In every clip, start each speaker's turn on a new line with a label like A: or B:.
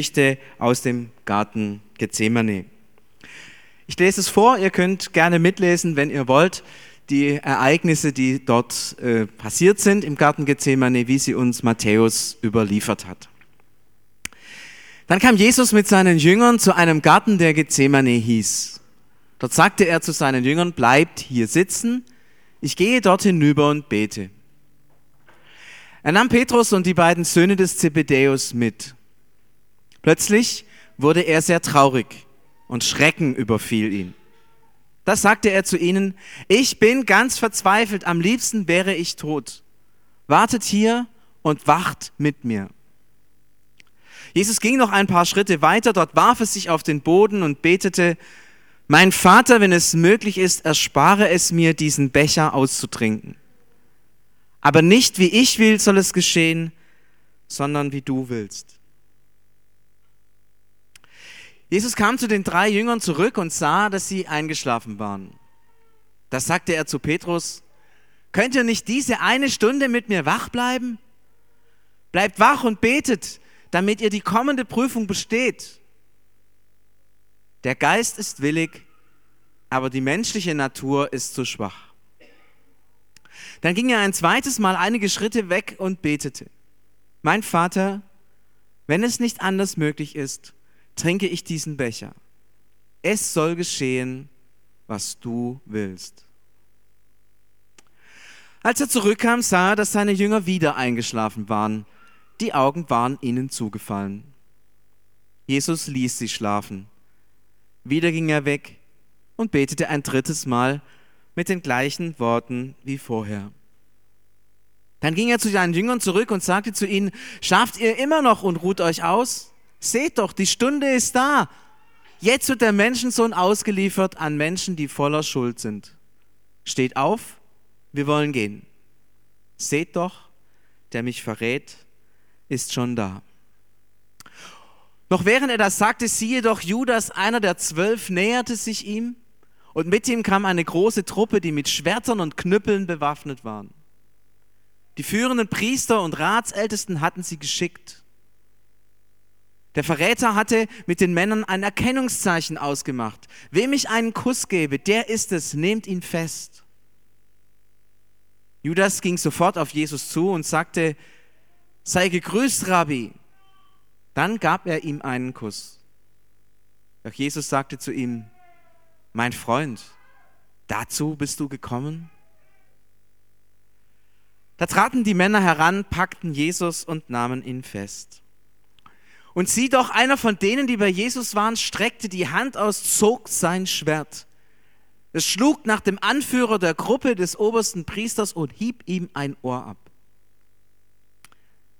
A: Geschichte aus dem Garten Gethsemane. Ich lese es vor, ihr könnt gerne mitlesen, wenn ihr wollt, die Ereignisse, die dort äh, passiert sind im Garten Gethsemane, wie sie uns Matthäus überliefert hat. Dann kam Jesus mit seinen Jüngern zu einem Garten, der Gethsemane hieß. Dort sagte er zu seinen Jüngern, bleibt hier sitzen, ich gehe dort hinüber und bete. Er nahm Petrus und die beiden Söhne des Zebedäus mit. Plötzlich wurde er sehr traurig und Schrecken überfiel ihn. Da sagte er zu ihnen, ich bin ganz verzweifelt, am liebsten wäre ich tot. Wartet hier und wacht mit mir. Jesus ging noch ein paar Schritte weiter, dort warf er sich auf den Boden und betete, mein Vater, wenn es möglich ist, erspare es mir, diesen Becher auszutrinken. Aber nicht wie ich will soll es geschehen, sondern wie du willst. Jesus kam zu den drei Jüngern zurück und sah, dass sie eingeschlafen waren. Da sagte er zu Petrus, könnt ihr nicht diese eine Stunde mit mir wach bleiben? Bleibt wach und betet, damit ihr die kommende Prüfung besteht. Der Geist ist willig, aber die menschliche Natur ist zu schwach. Dann ging er ein zweites Mal einige Schritte weg und betete. Mein Vater, wenn es nicht anders möglich ist, trinke ich diesen Becher. Es soll geschehen, was du willst. Als er zurückkam, sah er, dass seine Jünger wieder eingeschlafen waren. Die Augen waren ihnen zugefallen. Jesus ließ sie schlafen. Wieder ging er weg und betete ein drittes Mal mit den gleichen Worten wie vorher. Dann ging er zu seinen Jüngern zurück und sagte zu ihnen, schafft ihr immer noch und ruht euch aus? Seht doch, die Stunde ist da. Jetzt wird der Menschensohn ausgeliefert an Menschen, die voller Schuld sind. Steht auf, wir wollen gehen. Seht doch, der mich verrät, ist schon da. Noch während er das sagte, siehe doch, Judas, einer der zwölf, näherte sich ihm und mit ihm kam eine große Truppe, die mit Schwertern und Knüppeln bewaffnet waren. Die führenden Priester und Ratsältesten hatten sie geschickt der Verräter hatte mit den Männern ein Erkennungszeichen ausgemacht. Wem ich einen Kuss gebe, der ist es, nehmt ihn fest. Judas ging sofort auf Jesus zu und sagte, sei gegrüßt, Rabbi. Dann gab er ihm einen Kuss. Doch Jesus sagte zu ihm, mein Freund, dazu bist du gekommen? Da traten die Männer heran, packten Jesus und nahmen ihn fest. Und sieh doch, einer von denen, die bei Jesus waren, streckte die Hand aus, zog sein Schwert. Es schlug nach dem Anführer der Gruppe des obersten Priesters und hieb ihm ein Ohr ab.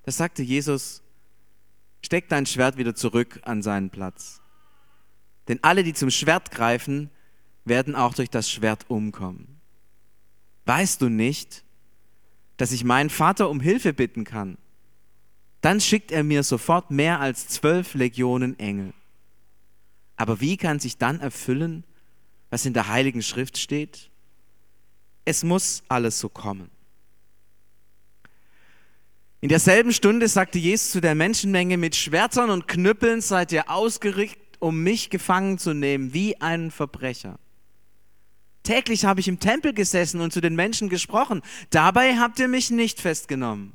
A: Da sagte Jesus, steck dein Schwert wieder zurück an seinen Platz. Denn alle, die zum Schwert greifen, werden auch durch das Schwert umkommen. Weißt du nicht, dass ich meinen Vater um Hilfe bitten kann? Dann schickt er mir sofort mehr als zwölf Legionen Engel. Aber wie kann sich dann erfüllen, was in der Heiligen Schrift steht? Es muss alles so kommen. In derselben Stunde sagte Jesus zu der Menschenmenge, mit Schwertern und Knüppeln seid ihr ausgerichtet, um mich gefangen zu nehmen, wie einen Verbrecher. Täglich habe ich im Tempel gesessen und zu den Menschen gesprochen. Dabei habt ihr mich nicht festgenommen.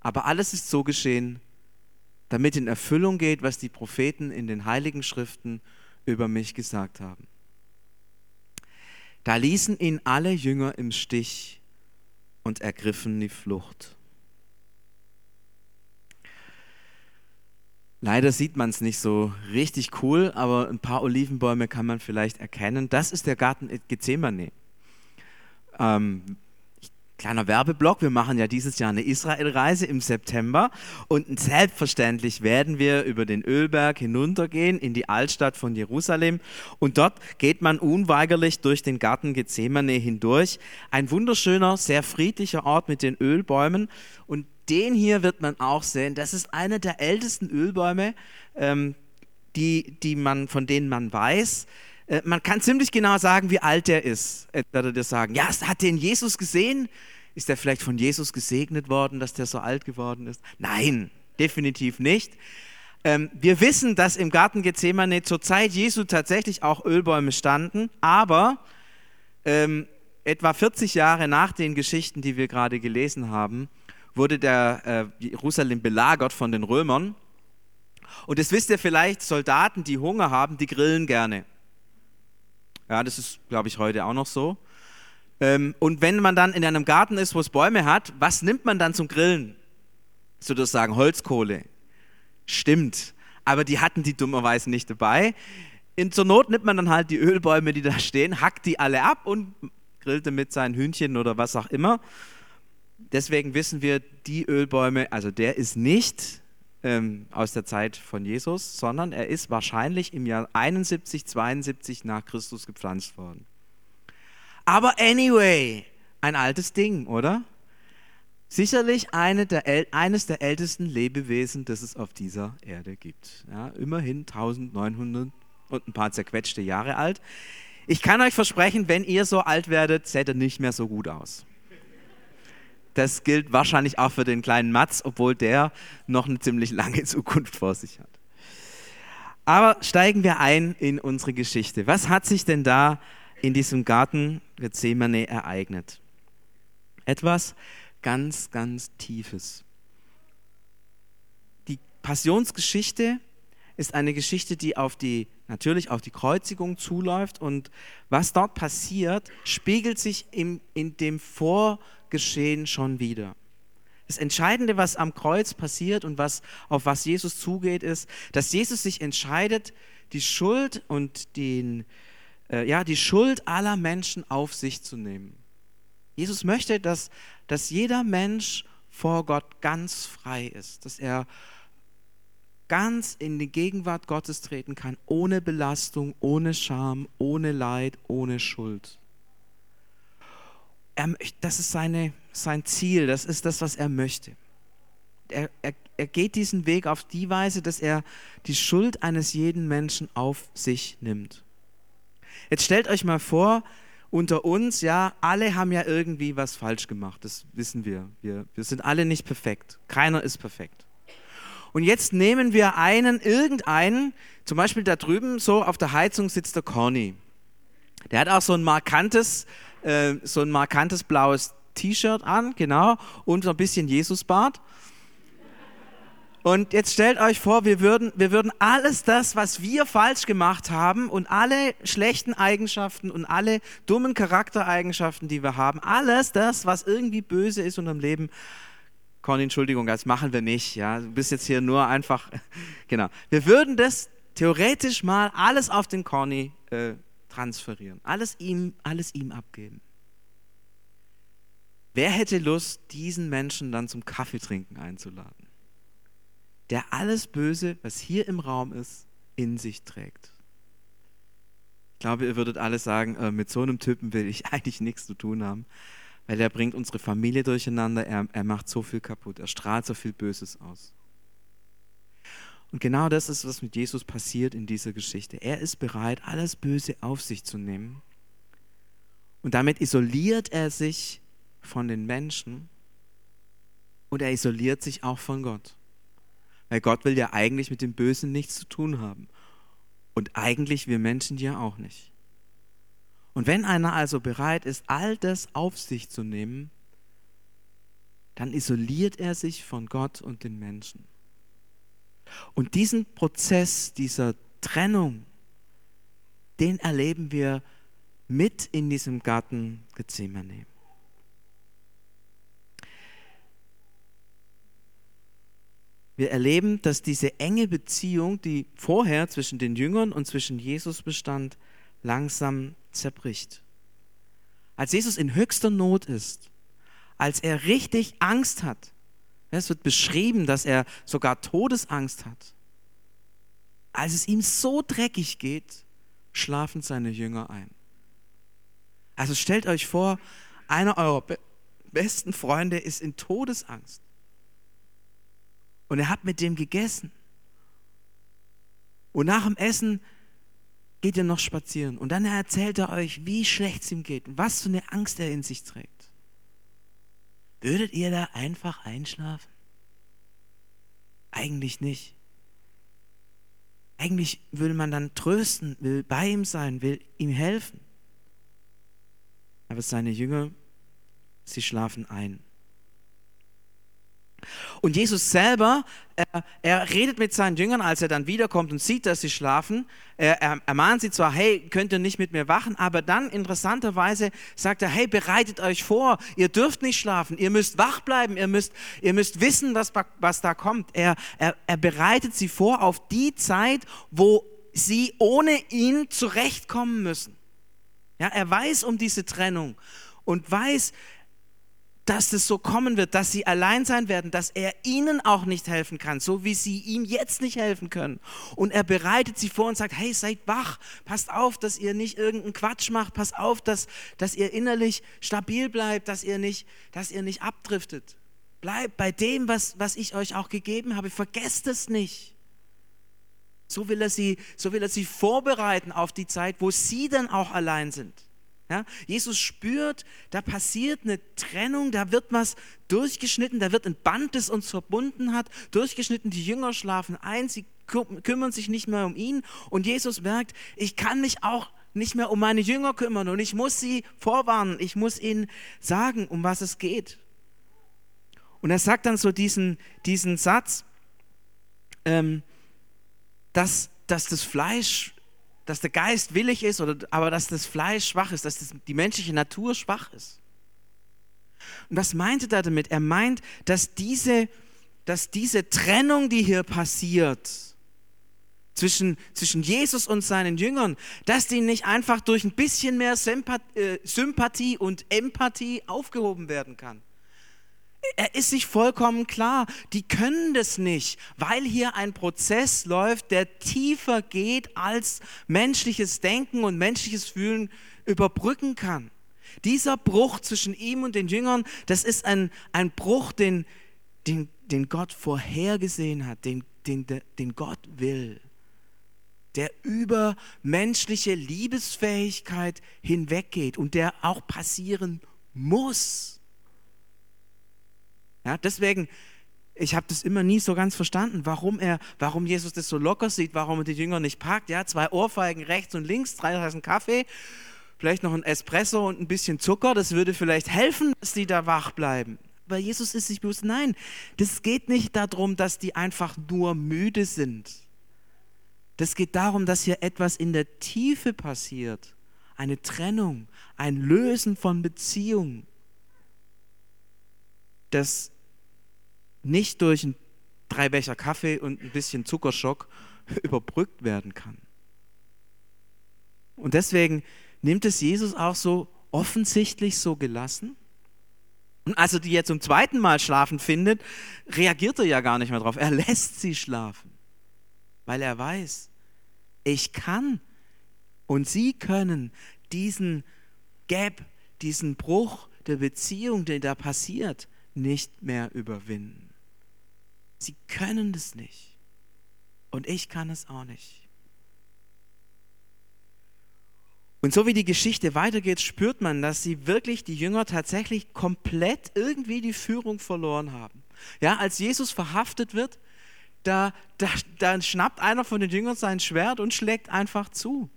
A: Aber alles ist so geschehen, damit in Erfüllung geht, was die Propheten in den heiligen Schriften über mich gesagt haben. Da ließen ihn alle Jünger im Stich und ergriffen die Flucht. Leider sieht man es nicht so richtig cool, aber ein paar Olivenbäume kann man vielleicht erkennen. Das ist der Garten Gethsemane. Ähm, Kleiner Werbeblock, wir machen ja dieses Jahr eine Israelreise im September und selbstverständlich werden wir über den Ölberg hinuntergehen in die Altstadt von Jerusalem und dort geht man unweigerlich durch den Garten Gethsemane hindurch. Ein wunderschöner, sehr friedlicher Ort mit den Ölbäumen und den hier wird man auch sehen. Das ist einer der ältesten Ölbäume, ähm, die, die man, von denen man weiß. Äh, man kann ziemlich genau sagen, wie alt der ist. Er würde sagen, ja, hat den Jesus gesehen? Ist er vielleicht von Jesus gesegnet worden, dass der so alt geworden ist? Nein, definitiv nicht. Ähm, wir wissen, dass im Garten Gethsemane zur Zeit Jesu tatsächlich auch Ölbäume standen, aber ähm, etwa 40 Jahre nach den Geschichten, die wir gerade gelesen haben, wurde der äh, Jerusalem belagert von den Römern. Und das wisst ihr vielleicht, Soldaten, die Hunger haben, die grillen gerne. Ja, das ist, glaube ich, heute auch noch so. Ähm, und wenn man dann in einem Garten ist, wo es Bäume hat, was nimmt man dann zum Grillen? Sozusagen Holzkohle. Stimmt. Aber die hatten die dummerweise nicht dabei. In zur Not nimmt man dann halt die Ölbäume, die da stehen, hackt die alle ab und grillt damit sein Hühnchen oder was auch immer. Deswegen wissen wir, die Ölbäume, also der ist nicht ähm, aus der Zeit von Jesus, sondern er ist wahrscheinlich im Jahr 71, 72 nach Christus gepflanzt worden. Aber anyway, ein altes Ding, oder? Sicherlich eine der, eines der ältesten Lebewesen, das es auf dieser Erde gibt. Ja, immerhin 1900 und ein paar zerquetschte Jahre alt. Ich kann euch versprechen, wenn ihr so alt werdet, seht ihr nicht mehr so gut aus. Das gilt wahrscheinlich auch für den kleinen Mats, obwohl der noch eine ziemlich lange Zukunft vor sich hat. Aber steigen wir ein in unsere Geschichte. Was hat sich denn da in diesem Garten Gethsemane ereignet? Etwas, ganz, ganz Tiefes. Die Passionsgeschichte ist eine Geschichte, die auf die, natürlich auf die Kreuzigung zuläuft und was dort passiert, spiegelt sich im, in dem Vorgeschehen schon wieder. Das Entscheidende, was am Kreuz passiert und was, auf was Jesus zugeht, ist, dass Jesus sich entscheidet, die Schuld und den, äh, ja, die Schuld aller Menschen auf sich zu nehmen. Jesus möchte, dass dass jeder Mensch vor Gott ganz frei ist, dass er ganz in die Gegenwart Gottes treten kann, ohne Belastung, ohne Scham, ohne Leid, ohne Schuld. Er, das ist seine, sein Ziel, das ist das, was er möchte. Er, er, er geht diesen Weg auf die Weise, dass er die Schuld eines jeden Menschen auf sich nimmt. Jetzt stellt euch mal vor, unter uns, ja, alle haben ja irgendwie was falsch gemacht, das wissen wir. wir. Wir sind alle nicht perfekt. Keiner ist perfekt. Und jetzt nehmen wir einen, irgendeinen, zum Beispiel da drüben, so auf der Heizung sitzt der Corny. Der hat auch so ein markantes, äh, so ein markantes blaues T-Shirt an, genau, und so ein bisschen Jesusbart. Und jetzt stellt euch vor, wir würden, wir würden alles das, was wir falsch gemacht haben und alle schlechten Eigenschaften und alle dummen Charaktereigenschaften, die wir haben, alles das, was irgendwie böse ist in unserem Leben, Conny, Entschuldigung, das machen wir nicht. Ja, du bist jetzt hier nur einfach, genau. Wir würden das theoretisch mal alles auf den Conny äh, transferieren, alles ihm, alles ihm abgeben. Wer hätte Lust, diesen Menschen dann zum Kaffeetrinken einzuladen? der alles Böse, was hier im Raum ist, in sich trägt. Ich glaube, ihr würdet alle sagen, äh, mit so einem Typen will ich eigentlich nichts zu tun haben, weil er bringt unsere Familie durcheinander, er, er macht so viel kaputt, er strahlt so viel Böses aus. Und genau das ist, was mit Jesus passiert in dieser Geschichte. Er ist bereit, alles Böse auf sich zu nehmen. Und damit isoliert er sich von den Menschen und er isoliert sich auch von Gott. Weil Gott will ja eigentlich mit dem Bösen nichts zu tun haben. Und eigentlich wir Menschen ja auch nicht. Und wenn einer also bereit ist, all das auf sich zu nehmen, dann isoliert er sich von Gott und den Menschen. Und diesen Prozess dieser Trennung, den erleben wir mit in diesem Garten Gethsemane. Wir erleben, dass diese enge Beziehung, die vorher zwischen den Jüngern und zwischen Jesus bestand, langsam zerbricht. Als Jesus in höchster Not ist, als er richtig Angst hat, es wird beschrieben, dass er sogar Todesangst hat, als es ihm so dreckig geht, schlafen seine Jünger ein. Also stellt euch vor, einer eurer besten Freunde ist in Todesangst. Und er hat mit dem gegessen. Und nach dem Essen geht er noch spazieren. Und dann erzählt er euch, wie schlecht es ihm geht und was für eine Angst er in sich trägt. Würdet ihr da einfach einschlafen? Eigentlich nicht. Eigentlich will man dann trösten, will bei ihm sein, will ihm helfen. Aber seine Jünger, sie schlafen ein. Und Jesus selber, er, er, redet mit seinen Jüngern, als er dann wiederkommt und sieht, dass sie schlafen. Er, er, er mahnt sie zwar, hey, könnt ihr nicht mit mir wachen, aber dann interessanterweise sagt er, hey, bereitet euch vor, ihr dürft nicht schlafen, ihr müsst wach bleiben, ihr müsst, ihr müsst wissen, was, was da kommt. Er, er, er bereitet sie vor auf die Zeit, wo sie ohne ihn zurechtkommen müssen. Ja, er weiß um diese Trennung und weiß, dass es so kommen wird, dass sie allein sein werden, dass er ihnen auch nicht helfen kann, so wie sie ihm jetzt nicht helfen können. Und er bereitet sie vor und sagt, hey, seid wach, passt auf, dass ihr nicht irgendeinen Quatsch macht, passt auf, dass, dass ihr innerlich stabil bleibt, dass ihr nicht, dass ihr nicht abdriftet. Bleibt bei dem, was, was ich euch auch gegeben habe, vergesst es nicht. So will, er sie, so will er sie vorbereiten auf die Zeit, wo sie dann auch allein sind. Ja, Jesus spürt, da passiert eine Trennung, da wird was durchgeschnitten, da wird ein Band, das uns verbunden hat, durchgeschnitten. Die Jünger schlafen ein, sie kümmern sich nicht mehr um ihn. Und Jesus merkt, ich kann mich auch nicht mehr um meine Jünger kümmern und ich muss sie vorwarnen, ich muss ihnen sagen, um was es geht. Und er sagt dann so diesen, diesen Satz, ähm, dass, dass das Fleisch dass der Geist willig ist, oder, aber dass das Fleisch schwach ist, dass das, die menschliche Natur schwach ist. Und was meinte er damit? Er meint, dass diese, dass diese Trennung, die hier passiert, zwischen, zwischen Jesus und seinen Jüngern, dass die nicht einfach durch ein bisschen mehr äh, Sympathie und Empathie aufgehoben werden kann er ist sich vollkommen klar, die können das nicht, weil hier ein Prozess läuft, der tiefer geht, als menschliches Denken und menschliches Fühlen überbrücken kann. Dieser Bruch zwischen ihm und den Jüngern, das ist ein, ein Bruch, den, den, den Gott vorhergesehen hat, den, den, den Gott will, der über menschliche Liebesfähigkeit hinweggeht und der auch passieren muss. Ja, deswegen, ich habe das immer nie so ganz verstanden, warum, er, warum Jesus das so locker sieht, warum er die Jünger nicht packt. Ja, zwei Ohrfeigen rechts und links, drei Tassen Kaffee, vielleicht noch ein Espresso und ein bisschen Zucker, das würde vielleicht helfen, dass die da wach bleiben. Aber Jesus ist sich bewusst, nein, das geht nicht darum, dass die einfach nur müde sind. Das geht darum, dass hier etwas in der Tiefe passiert. Eine Trennung, ein Lösen von Beziehungen das nicht durch ein drei Becher Kaffee und ein bisschen Zuckerschock überbrückt werden kann. Und deswegen nimmt es Jesus auch so offensichtlich so gelassen. Und als er die jetzt zum zweiten Mal schlafen findet, reagiert er ja gar nicht mehr drauf. Er lässt sie schlafen, weil er weiß, ich kann und sie können diesen Gap, diesen Bruch der Beziehung, der da passiert, nicht mehr überwinden. Sie können das nicht. Und ich kann es auch nicht. Und so wie die Geschichte weitergeht, spürt man, dass sie wirklich, die Jünger tatsächlich komplett irgendwie die Führung verloren haben. Ja, als Jesus verhaftet wird, da, da, da schnappt einer von den Jüngern sein Schwert und schlägt einfach zu.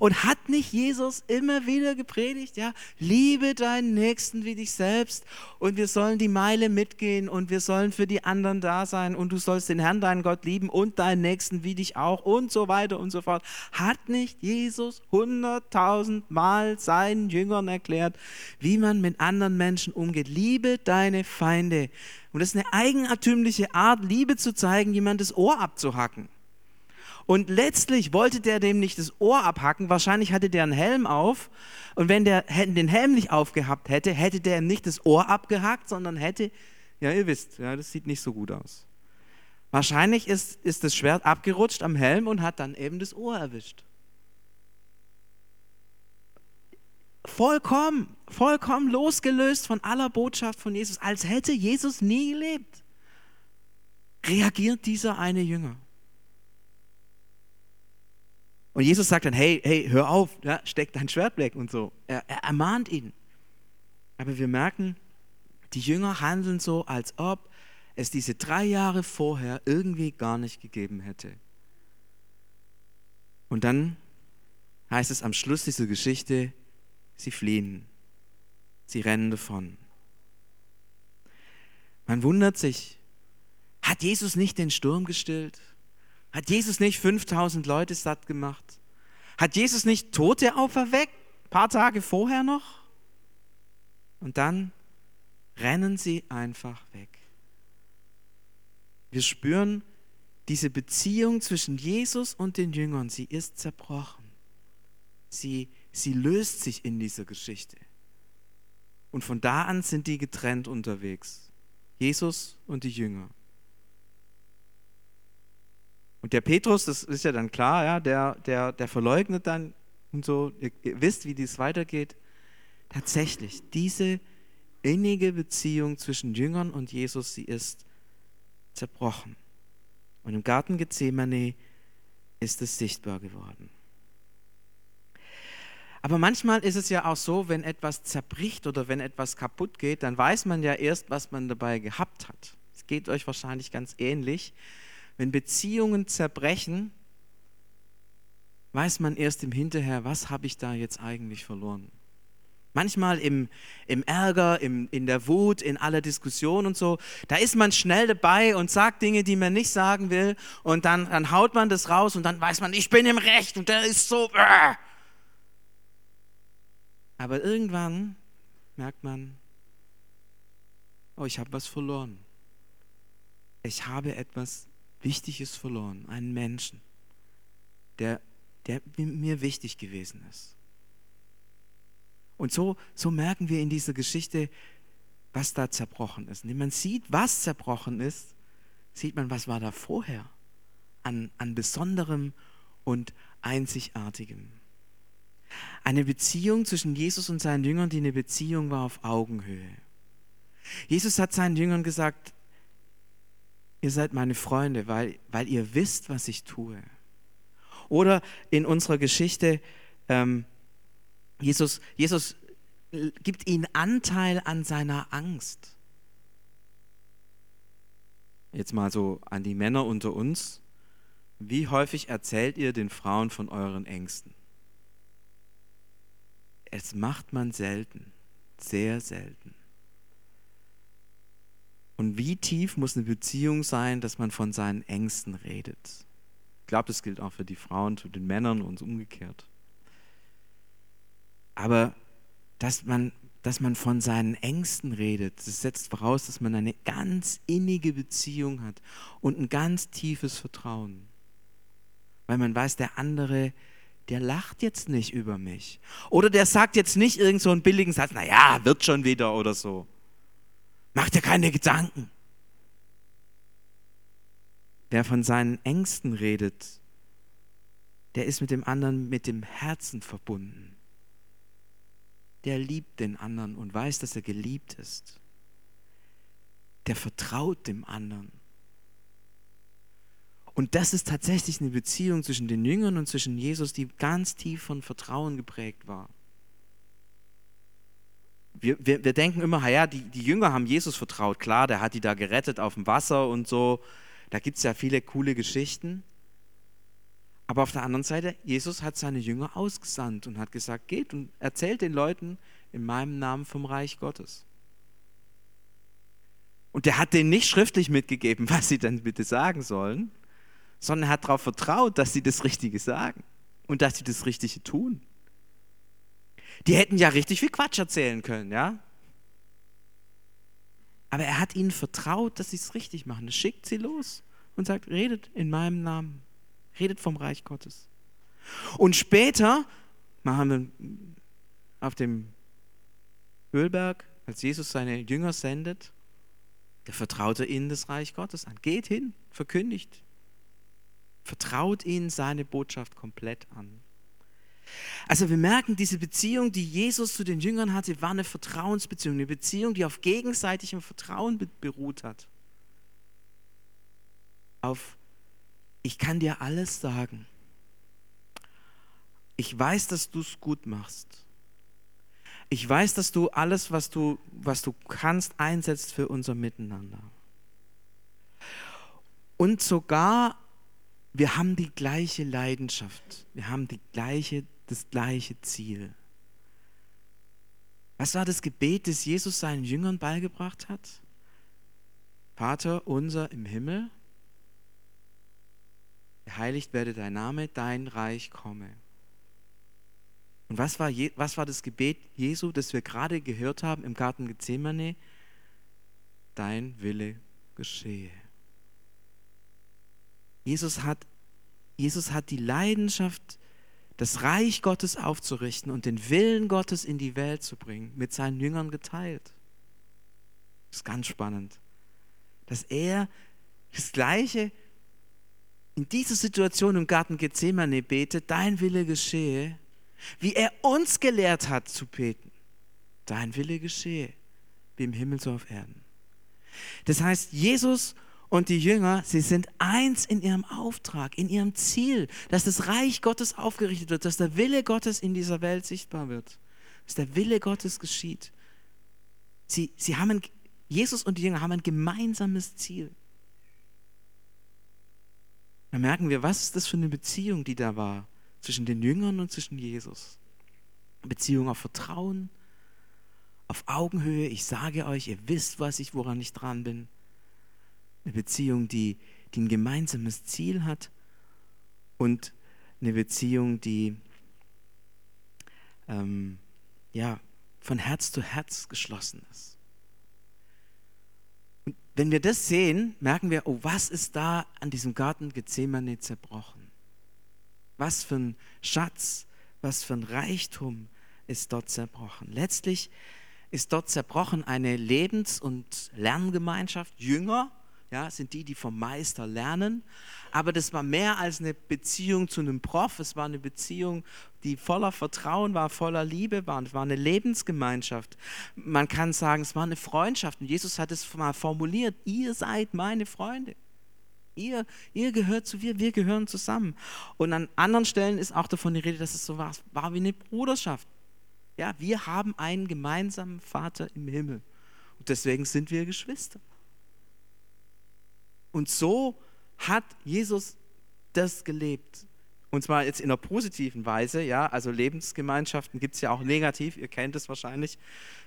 A: Und hat nicht Jesus immer wieder gepredigt, ja, liebe deinen Nächsten wie dich selbst und wir sollen die Meile mitgehen und wir sollen für die anderen da sein und du sollst den Herrn, deinen Gott lieben und deinen Nächsten wie dich auch und so weiter und so fort. Hat nicht Jesus hunderttausend Mal seinen Jüngern erklärt, wie man mit anderen Menschen umgeht? Liebe deine Feinde. Und das ist eine eigenartümliche Art, Liebe zu zeigen, jemand das Ohr abzuhacken. Und letztlich wollte der dem nicht das Ohr abhacken. Wahrscheinlich hatte der einen Helm auf. Und wenn der den Helm nicht aufgehabt hätte, hätte der ihm nicht das Ohr abgehackt, sondern hätte, ja, ihr wisst, ja, das sieht nicht so gut aus. Wahrscheinlich ist, ist das Schwert abgerutscht am Helm und hat dann eben das Ohr erwischt. Vollkommen, vollkommen losgelöst von aller Botschaft von Jesus, als hätte Jesus nie gelebt. Reagiert dieser eine Jünger. Und Jesus sagt dann, hey, hey, hör auf, ja, steck dein Schwert weg und so. Er, er ermahnt ihn. Aber wir merken, die Jünger handeln so, als ob es diese drei Jahre vorher irgendwie gar nicht gegeben hätte. Und dann heißt es am Schluss dieser Geschichte, sie fliehen, sie rennen davon. Man wundert sich, hat Jesus nicht den Sturm gestillt? Hat Jesus nicht 5000 Leute satt gemacht? Hat Jesus nicht Tote auferweckt, ein paar Tage vorher noch? Und dann rennen sie einfach weg. Wir spüren diese Beziehung zwischen Jesus und den Jüngern, sie ist zerbrochen. Sie, sie löst sich in dieser Geschichte. Und von da an sind die getrennt unterwegs. Jesus und die Jünger. Und der Petrus, das ist ja dann klar, ja, der, der, der verleugnet dann und so, ihr, ihr wisst, wie dies weitergeht. Tatsächlich, diese innige Beziehung zwischen Jüngern und Jesus, sie ist zerbrochen. Und im Garten Gethsemane ist es sichtbar geworden. Aber manchmal ist es ja auch so, wenn etwas zerbricht oder wenn etwas kaputt geht, dann weiß man ja erst, was man dabei gehabt hat. Es geht euch wahrscheinlich ganz ähnlich. Wenn Beziehungen zerbrechen, weiß man erst im Hinterher, was habe ich da jetzt eigentlich verloren. Manchmal im, im Ärger, im, in der Wut, in aller Diskussion und so, da ist man schnell dabei und sagt Dinge, die man nicht sagen will und dann, dann haut man das raus und dann weiß man, ich bin im Recht und der ist so. Äh. Aber irgendwann merkt man, oh, ich habe was verloren. Ich habe etwas Wichtiges verloren, einen Menschen, der, der mir wichtig gewesen ist. Und so, so merken wir in dieser Geschichte, was da zerbrochen ist. Und wenn man sieht, was zerbrochen ist, sieht man, was war da vorher an, an Besonderem und Einzigartigem. Eine Beziehung zwischen Jesus und seinen Jüngern, die eine Beziehung war auf Augenhöhe. Jesus hat seinen Jüngern gesagt, ihr seid meine Freunde, weil, weil ihr wisst, was ich tue. Oder in unserer Geschichte, ähm, Jesus, Jesus gibt ihnen Anteil an seiner Angst. Jetzt mal so an die Männer unter uns. Wie häufig erzählt ihr den Frauen von euren Ängsten? Es macht man selten, sehr selten. Und wie tief muss eine Beziehung sein, dass man von seinen Ängsten redet? Ich glaube, das gilt auch für die Frauen, zu den Männern und umgekehrt. Aber dass man, dass man von seinen Ängsten redet, das setzt voraus, dass man eine ganz innige Beziehung hat und ein ganz tiefes Vertrauen. Weil man weiß, der andere, der lacht jetzt nicht über mich. Oder der sagt jetzt nicht irgend so einen billigen Satz, naja, wird schon wieder oder so. Mach dir keine Gedanken. Wer von seinen Ängsten redet, der ist mit dem anderen mit dem Herzen verbunden. Der liebt den anderen und weiß, dass er geliebt ist. Der vertraut dem anderen. Und das ist tatsächlich eine Beziehung zwischen den Jüngern und zwischen Jesus, die ganz tief von Vertrauen geprägt war wir, wir, wir denken immer, ja, die, die Jünger haben Jesus vertraut, klar, der hat die da gerettet auf dem Wasser und so. Da gibt es ja viele coole Geschichten. Aber auf der anderen Seite, Jesus hat seine Jünger ausgesandt und hat gesagt, geht und erzählt den Leuten in meinem Namen vom Reich Gottes. Und der hat denen nicht schriftlich mitgegeben, was sie dann bitte sagen sollen, sondern hat darauf vertraut, dass sie das Richtige sagen und dass sie das Richtige tun. Die hätten ja richtig viel Quatsch erzählen können, ja? Aber er hat ihnen vertraut, dass sie es richtig machen. Er schickt sie los und sagt, redet in meinem Namen. Redet vom Reich Gottes. Und später machen wir auf dem Ölberg, als Jesus seine Jünger sendet, der vertraute ihnen das Reich Gottes an. Geht hin, verkündigt. Vertraut ihnen seine Botschaft komplett an. Also wir merken, diese Beziehung, die Jesus zu den Jüngern hatte, war eine Vertrauensbeziehung, eine Beziehung, die auf gegenseitigem Vertrauen beruht hat. Auf, ich kann dir alles sagen. Ich weiß, dass du es gut machst. Ich weiß, dass du alles, was du, was du kannst, einsetzt für unser Miteinander. Und sogar, wir haben die gleiche Leidenschaft. Wir haben die gleiche, das gleiche Ziel. Was war das Gebet, das Jesus seinen Jüngern beigebracht hat? Vater unser im Himmel, geheiligt werde dein Name, dein Reich komme. Und was war, was war das Gebet Jesu, das wir gerade gehört haben im Garten Gethsemane? Dein Wille geschehe. Jesus hat, Jesus hat die Leidenschaft, das Reich Gottes aufzurichten und den Willen Gottes in die Welt zu bringen, mit seinen Jüngern geteilt. Das ist ganz spannend, dass er das Gleiche in dieser Situation im Garten Gethsemane betet, dein Wille geschehe, wie er uns gelehrt hat zu beten. Dein Wille geschehe, wie im Himmel so auf Erden. Das heißt, Jesus und die Jünger, sie sind eins in ihrem Auftrag, in ihrem Ziel, dass das Reich Gottes aufgerichtet wird, dass der Wille Gottes in dieser Welt sichtbar wird, dass der Wille Gottes geschieht. Sie, sie haben ein, Jesus und die Jünger haben ein gemeinsames Ziel. Da merken wir, was ist das für eine Beziehung, die da war zwischen den Jüngern und zwischen Jesus. Beziehung auf Vertrauen, auf Augenhöhe. Ich sage euch, ihr wisst, was ich, woran ich dran bin. Eine Beziehung, die, die ein gemeinsames Ziel hat und eine Beziehung, die ähm, ja, von Herz zu Herz geschlossen ist. Und wenn wir das sehen, merken wir, oh, was ist da an diesem Garten Gethsemane zerbrochen? Was für ein Schatz, was für ein Reichtum ist dort zerbrochen. Letztlich ist dort zerbrochen eine Lebens- und Lerngemeinschaft. Jünger ja, sind die, die vom Meister lernen. Aber das war mehr als eine Beziehung zu einem Prof. Es war eine Beziehung, die voller Vertrauen war, voller Liebe war. Es war eine Lebensgemeinschaft. Man kann sagen, es war eine Freundschaft. Und Jesus hat es mal formuliert: Ihr seid meine Freunde. Ihr, ihr gehört zu mir, wir gehören zusammen. Und an anderen Stellen ist auch davon die Rede, dass es so war, war wie eine Bruderschaft. Ja, wir haben einen gemeinsamen Vater im Himmel. Und deswegen sind wir Geschwister. Und so hat Jesus das gelebt. Und zwar jetzt in einer positiven Weise, ja, also Lebensgemeinschaften gibt es ja auch negativ, ihr kennt es wahrscheinlich.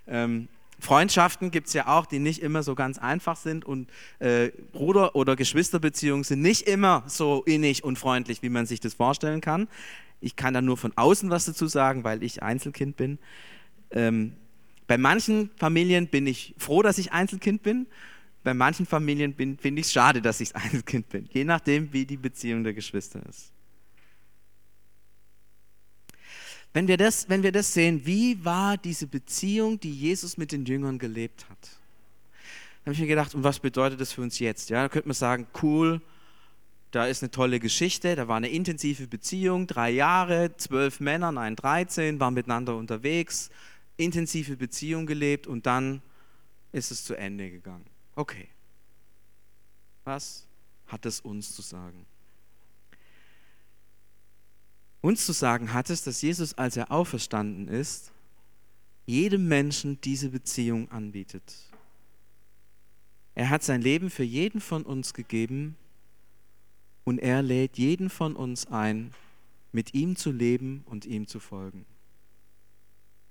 A: Ähm, Freundschaften gibt es ja auch, die nicht immer so ganz einfach sind und äh, Bruder- oder Geschwisterbeziehungen sind nicht immer so innig und freundlich, wie man sich das vorstellen kann. Ich kann da nur von außen was dazu sagen, weil ich Einzelkind bin. Ähm, bei manchen Familien bin ich froh, dass ich Einzelkind bin. Bei manchen Familien finde ich es schade, dass ich Einzelkind bin, je nachdem, wie die Beziehung der Geschwister ist. Wenn wir, das, wenn wir das sehen, wie war diese Beziehung, die Jesus mit den Jüngern gelebt hat? Da habe ich mir gedacht, und was bedeutet das für uns jetzt? Ja, da könnte man sagen, cool, da ist eine tolle Geschichte, da war eine intensive Beziehung, drei Jahre, zwölf Männer, nein, 13, waren miteinander unterwegs, intensive Beziehung gelebt und dann ist es zu Ende gegangen. Okay. Was hat es uns zu sagen? uns zu sagen hat es, dass Jesus, als er auferstanden ist, jedem Menschen diese Beziehung anbietet. Er hat sein Leben für jeden von uns gegeben und er lädt jeden von uns ein, mit ihm zu leben und ihm zu folgen.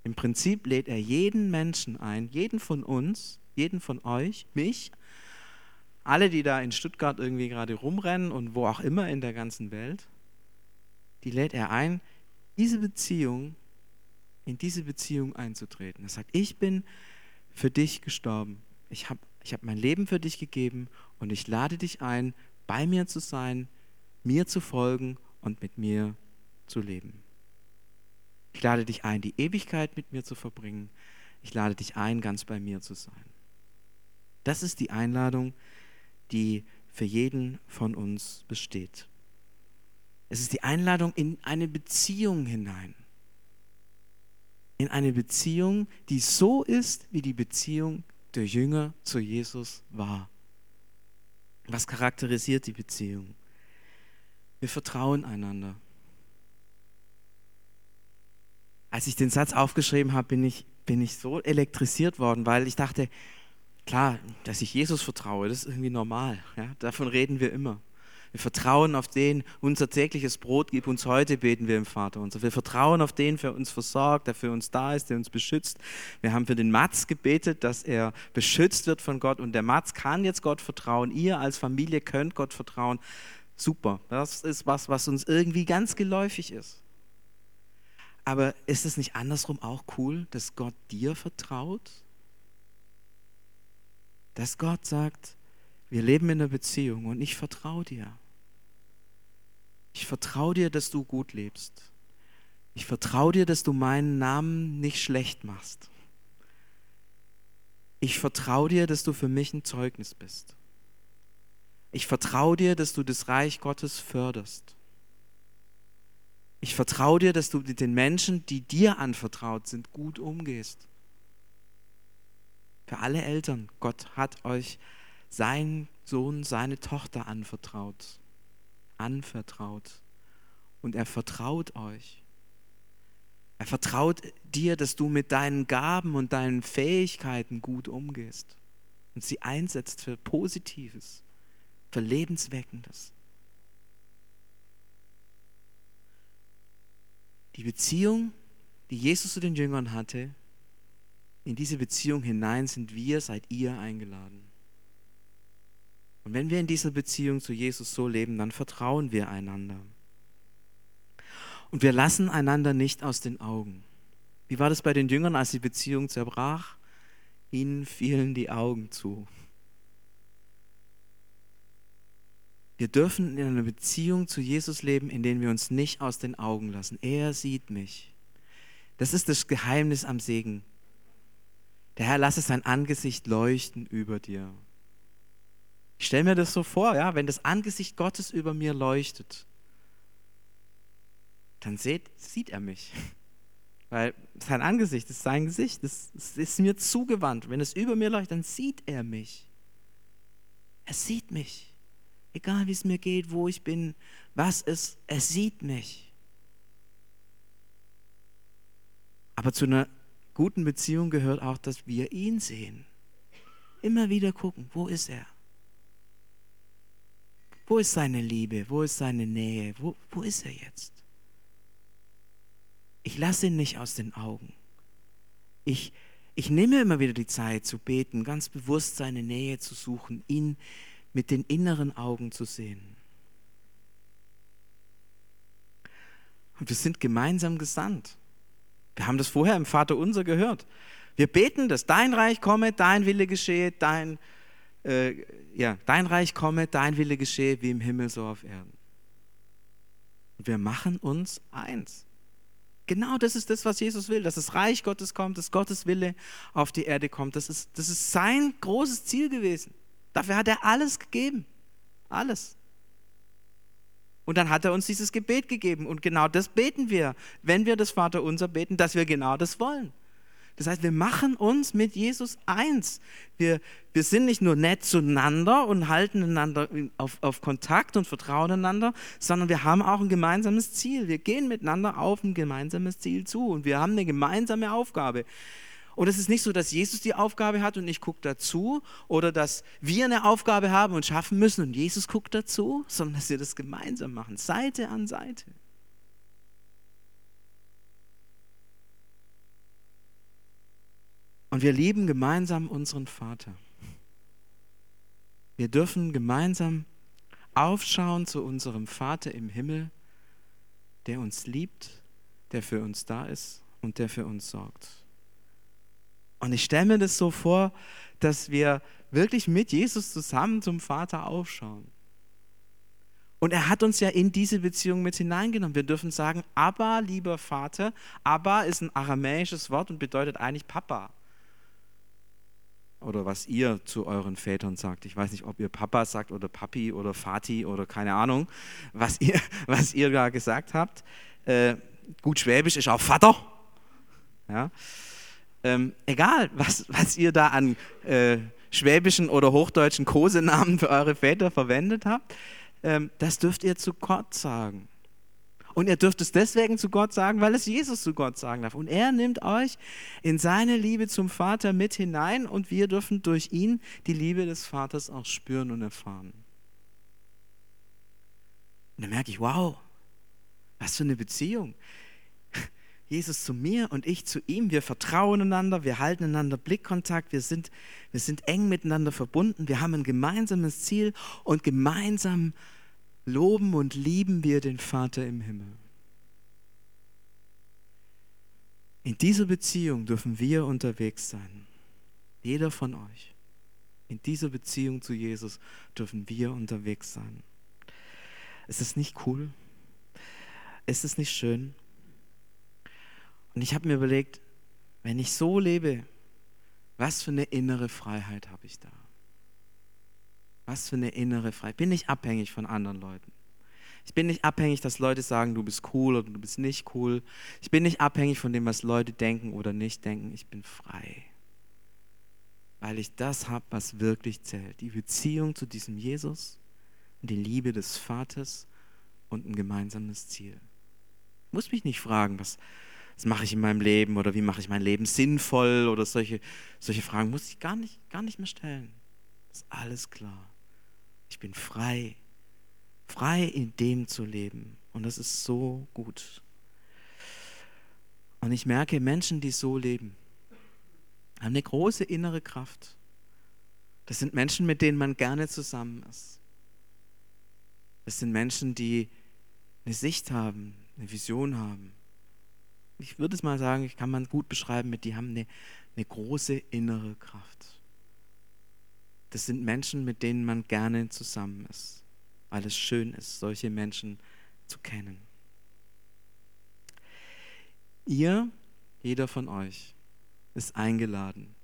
A: Im Prinzip lädt er jeden Menschen ein, jeden von uns, jeden von euch, mich, alle, die da in Stuttgart irgendwie gerade rumrennen und wo auch immer in der ganzen Welt, die lädt er ein, diese Beziehung, in diese Beziehung einzutreten. Er sagt, ich bin für dich gestorben. Ich habe ich hab mein Leben für dich gegeben und ich lade dich ein, bei mir zu sein, mir zu folgen und mit mir zu leben. Ich lade dich ein, die Ewigkeit mit mir zu verbringen. Ich lade dich ein, ganz bei mir zu sein. Das ist die Einladung, die für jeden von uns besteht. Es ist die Einladung in eine Beziehung hinein. In eine Beziehung, die so ist, wie die Beziehung der Jünger zu Jesus war. Was charakterisiert die Beziehung? Wir vertrauen einander. Als ich den Satz aufgeschrieben habe, bin ich, bin ich so elektrisiert worden, weil ich dachte, Klar, dass ich Jesus vertraue, das ist irgendwie normal. Ja? Davon reden wir immer. Wir vertrauen auf den, unser tägliches Brot gibt uns heute, beten wir im Vater unser. Wir vertrauen auf den, der uns versorgt, der für uns da ist, der uns beschützt. Wir haben für den Mats gebetet, dass er beschützt wird von Gott und der Mats kann jetzt Gott vertrauen. Ihr als Familie könnt Gott vertrauen. Super, das ist was, was uns irgendwie ganz geläufig ist. Aber ist es nicht andersrum auch cool, dass Gott dir vertraut? Dass Gott sagt, wir leben in einer Beziehung und ich vertraue dir. Ich vertraue dir, dass du gut lebst. Ich vertraue dir, dass du meinen Namen nicht schlecht machst. Ich vertraue dir, dass du für mich ein Zeugnis bist. Ich vertraue dir, dass du das Reich Gottes förderst. Ich vertraue dir, dass du mit den Menschen, die dir anvertraut sind, gut umgehst. Für alle Eltern, Gott hat euch seinen Sohn, seine Tochter anvertraut. Anvertraut. Und er vertraut euch. Er vertraut dir, dass du mit deinen Gaben und deinen Fähigkeiten gut umgehst und sie einsetzt für Positives, für Lebensweckendes. Die Beziehung, die Jesus zu den Jüngern hatte, in diese Beziehung hinein sind wir, seid ihr eingeladen. Und wenn wir in dieser Beziehung zu Jesus so leben, dann vertrauen wir einander. Und wir lassen einander nicht aus den Augen. Wie war das bei den Jüngern, als die Beziehung zerbrach? Ihnen fielen die Augen zu. Wir dürfen in einer Beziehung zu Jesus leben, in der wir uns nicht aus den Augen lassen. Er sieht mich. Das ist das Geheimnis am Segen. Der Herr lasse sein Angesicht leuchten über dir. Ich stelle mir das so vor, ja, wenn das Angesicht Gottes über mir leuchtet, dann sieht, sieht er mich. Weil sein Angesicht ist sein Gesicht, das ist mir zugewandt. Wenn es über mir leuchtet, dann sieht er mich. Er sieht mich. Egal wie es mir geht, wo ich bin, was ist, er sieht mich. Aber zu einer guten Beziehung gehört auch, dass wir ihn sehen. Immer wieder gucken, wo ist er? Wo ist seine Liebe? Wo ist seine Nähe? Wo, wo ist er jetzt? Ich lasse ihn nicht aus den Augen. Ich, ich nehme immer wieder die Zeit zu beten, ganz bewusst seine Nähe zu suchen, ihn mit den inneren Augen zu sehen. Und wir sind gemeinsam gesandt. Wir haben das vorher im Vater unser gehört. Wir beten das, dein Reich komme, dein Wille geschehe, dein äh, ja, dein Reich komme, dein Wille geschehe, wie im Himmel so auf Erden. Und wir machen uns eins. Genau das ist das, was Jesus will, dass das Reich Gottes kommt, dass Gottes Wille auf die Erde kommt. Das ist, das ist sein großes Ziel gewesen. Dafür hat er alles gegeben. Alles. Und dann hat er uns dieses Gebet gegeben. Und genau das beten wir, wenn wir das Vaterunser beten, dass wir genau das wollen. Das heißt, wir machen uns mit Jesus eins. Wir, wir sind nicht nur nett zueinander und halten einander auf, auf Kontakt und vertrauen einander, sondern wir haben auch ein gemeinsames Ziel. Wir gehen miteinander auf ein gemeinsames Ziel zu und wir haben eine gemeinsame Aufgabe. Und es ist nicht so, dass Jesus die Aufgabe hat und ich gucke dazu oder dass wir eine Aufgabe haben und schaffen müssen und Jesus guckt dazu, sondern dass wir das gemeinsam machen, Seite an Seite. Und wir lieben gemeinsam unseren Vater. Wir dürfen gemeinsam aufschauen zu unserem Vater im Himmel, der uns liebt, der für uns da ist und der für uns sorgt. Und ich stelle mir das so vor, dass wir wirklich mit Jesus zusammen zum Vater aufschauen. Und er hat uns ja in diese Beziehung mit hineingenommen. Wir dürfen sagen, Abba, lieber Vater. Abba ist ein aramäisches Wort und bedeutet eigentlich Papa oder was ihr zu euren Vätern sagt. Ich weiß nicht, ob ihr Papa sagt oder Papi oder Vati oder keine Ahnung, was ihr, was ihr da gesagt habt. Äh, gut Schwäbisch ist auch Vater. Ja. Ähm, egal, was, was ihr da an äh, schwäbischen oder hochdeutschen Kosenamen für eure Väter verwendet habt, ähm, das dürft ihr zu Gott sagen. Und ihr dürft es deswegen zu Gott sagen, weil es Jesus zu Gott sagen darf. Und er nimmt euch in seine Liebe zum Vater mit hinein und wir dürfen durch ihn die Liebe des Vaters auch spüren und erfahren. Und dann merke ich, wow, was für eine Beziehung. Jesus zu mir und ich zu ihm. Wir vertrauen einander, wir halten einander Blickkontakt, wir sind, wir sind eng miteinander verbunden, wir haben ein gemeinsames Ziel und gemeinsam loben und lieben wir den Vater im Himmel. In dieser Beziehung dürfen wir unterwegs sein. Jeder von euch. In dieser Beziehung zu Jesus dürfen wir unterwegs sein. Ist es nicht cool? Ist es nicht schön? Und ich habe mir überlegt, wenn ich so lebe, was für eine innere Freiheit habe ich da? Was für eine innere Freiheit. Bin ich abhängig von anderen Leuten. Ich bin nicht abhängig, dass Leute sagen, du bist cool oder du bist nicht cool. Ich bin nicht abhängig von dem, was Leute denken oder nicht denken. Ich bin frei. Weil ich das habe, was wirklich zählt. Die Beziehung zu diesem Jesus und die Liebe des Vaters und ein gemeinsames Ziel. Ich muss mich nicht fragen, was, was mache ich in meinem Leben oder wie mache ich mein Leben sinnvoll oder solche, solche Fragen muss ich gar nicht, gar nicht mehr stellen. Ist alles klar. Ich bin frei. Frei in dem zu leben. Und das ist so gut. Und ich merke, Menschen, die so leben, haben eine große innere Kraft. Das sind Menschen, mit denen man gerne zusammen ist. Das sind Menschen, die eine Sicht haben, eine Vision haben. Ich würde es mal sagen, ich kann man gut beschreiben mit, die haben eine, eine große innere Kraft. Das sind Menschen, mit denen man gerne zusammen ist, weil es schön ist, solche Menschen zu kennen. Ihr, jeder von euch, ist eingeladen,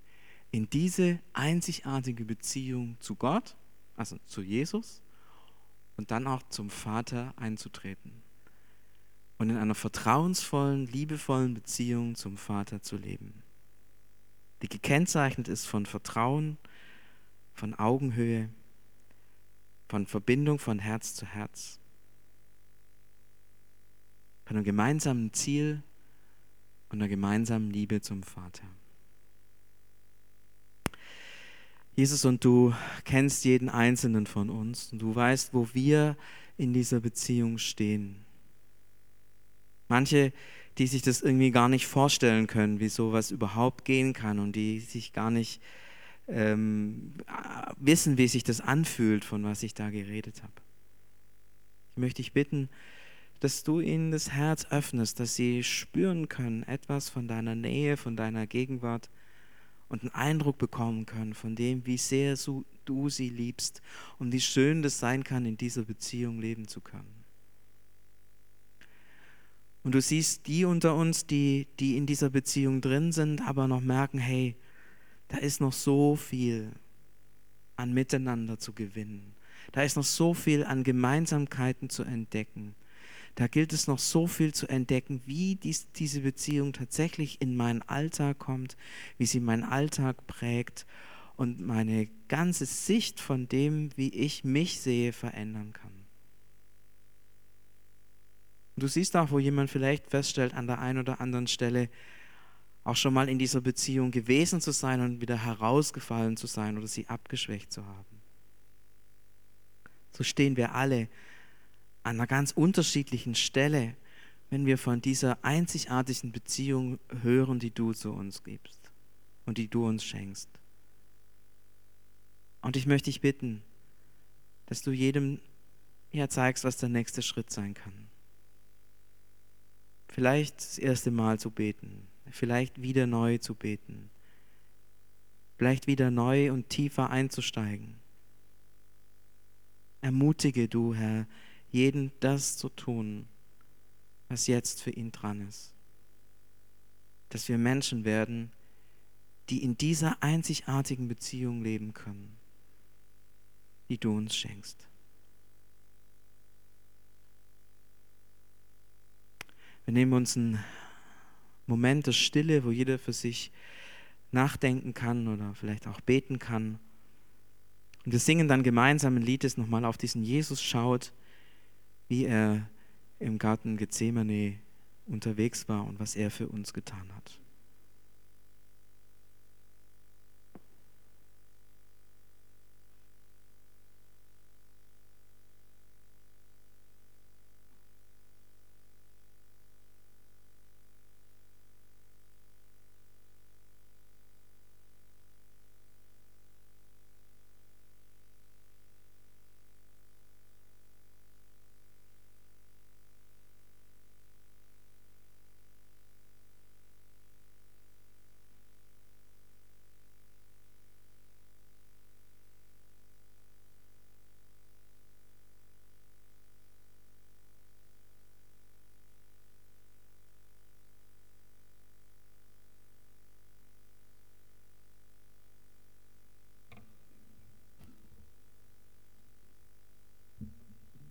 A: in diese einzigartige Beziehung zu Gott, also zu Jesus, und dann auch zum Vater einzutreten und in einer vertrauensvollen, liebevollen Beziehung zum Vater zu leben, die gekennzeichnet ist von Vertrauen, von Augenhöhe, von Verbindung von Herz zu Herz, von einem gemeinsamen Ziel und einer gemeinsamen Liebe zum Vater. Jesus und du kennst jeden einzelnen von uns und du weißt, wo wir in dieser Beziehung stehen. Manche, die sich das irgendwie gar nicht vorstellen können, wie sowas überhaupt gehen kann und die sich gar nicht ähm, wissen, wie sich das anfühlt, von was ich da geredet habe. Ich möchte dich bitten, dass du ihnen das Herz öffnest, dass sie spüren können, etwas von deiner Nähe, von deiner Gegenwart und einen Eindruck bekommen können von dem, wie sehr du sie liebst und wie schön das sein kann, in dieser Beziehung leben zu können. Und du siehst die unter uns, die, die in dieser Beziehung drin sind, aber noch merken, hey, da ist noch so viel an Miteinander zu gewinnen. Da ist noch so viel an Gemeinsamkeiten zu entdecken. Da gilt es noch so viel zu entdecken, wie dies, diese Beziehung tatsächlich in meinen Alltag kommt, wie sie meinen Alltag prägt und meine ganze Sicht von dem, wie ich mich sehe, verändern kann. Und du siehst auch, wo jemand vielleicht feststellt an der einen oder anderen Stelle, auch schon mal in dieser Beziehung gewesen zu sein und wieder herausgefallen zu sein oder sie abgeschwächt zu haben. So stehen wir alle an einer ganz unterschiedlichen Stelle, wenn wir von dieser einzigartigen Beziehung hören, die du zu uns gibst und die du uns schenkst. Und ich möchte dich bitten, dass du jedem ja zeigst, was der nächste Schritt sein kann. Vielleicht das erste Mal zu beten, vielleicht wieder neu zu beten, vielleicht wieder neu und tiefer einzusteigen. Ermutige du, Herr, jeden das zu tun, was jetzt für ihn dran ist. Dass wir Menschen werden, die in dieser einzigartigen Beziehung leben können, die du uns schenkst. Wir nehmen uns einen Moment der Stille, wo jeder für sich nachdenken kann oder vielleicht auch beten kann. Und wir singen dann gemeinsam ein Lied, das nochmal auf diesen Jesus schaut, wie er im Garten Gethsemane unterwegs war und was er für uns getan hat.